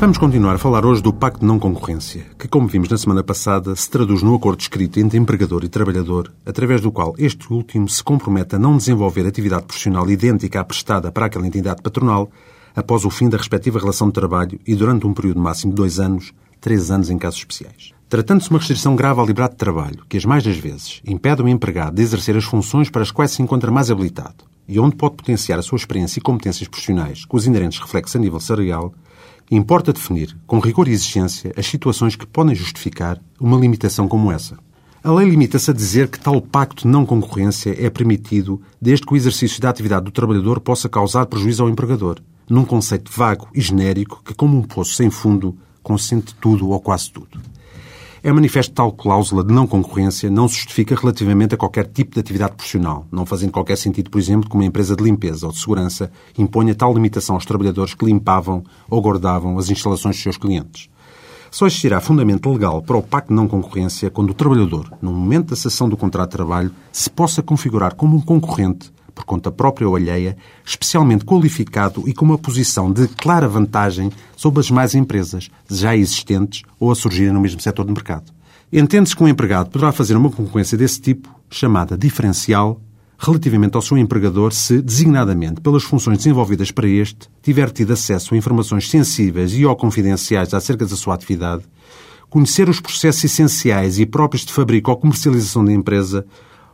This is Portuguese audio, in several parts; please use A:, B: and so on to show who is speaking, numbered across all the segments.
A: Vamos continuar a falar hoje do Pacto de Não Concorrência, que, como vimos na semana passada, se traduz no acordo escrito entre empregador e trabalhador, através do qual este último se compromete a não desenvolver atividade profissional idêntica à prestada para aquela entidade patronal após o fim da respectiva relação de trabalho e durante um período máximo de dois anos, três anos em casos especiais. Tratando-se de uma restrição grave à liberdade de trabalho, que as mais das vezes impede o empregado de exercer as funções para as quais se encontra mais habilitado e onde pode potenciar a sua experiência e competências profissionais com os inerentes reflexos a nível salarial, importa definir, com rigor e exigência, as situações que podem justificar uma limitação como essa. A lei limita-se a dizer que tal pacto de não concorrência é permitido desde que o exercício da atividade do trabalhador possa causar prejuízo ao empregador, num conceito vago e genérico que, como um poço sem fundo, consente tudo ou quase tudo. É manifesto tal cláusula de não concorrência não se justifica relativamente a qualquer tipo de atividade profissional, não fazendo qualquer sentido, por exemplo, que uma empresa de limpeza ou de segurança imponha tal limitação aos trabalhadores que limpavam ou guardavam as instalações dos seus clientes. Só existirá fundamento legal para o pacto de não concorrência quando o trabalhador, no momento da cessação do contrato de trabalho, se possa configurar como um concorrente por conta própria ou alheia, especialmente qualificado e com uma posição de clara vantagem sobre as mais empresas já existentes ou a surgirem no mesmo setor de mercado. Entende-se que um empregado poderá fazer uma concorrência desse tipo, chamada diferencial, relativamente ao seu empregador se, designadamente pelas funções desenvolvidas para este, tiver tido acesso a informações sensíveis e ou confidenciais acerca da sua atividade, conhecer os processos essenciais e próprios de fabrico ou comercialização da empresa,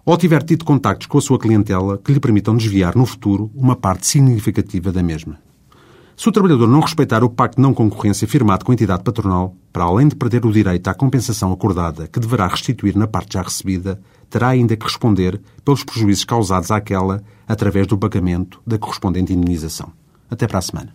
A: ou tiver tido contactos com a sua clientela que lhe permitam desviar no futuro uma parte significativa da mesma. Se o trabalhador não respeitar o pacto de não concorrência firmado com a entidade patronal, para além de perder o direito à compensação acordada que deverá restituir na parte já recebida, terá ainda que responder pelos prejuízos causados àquela através do pagamento da correspondente indenização. Até para a semana.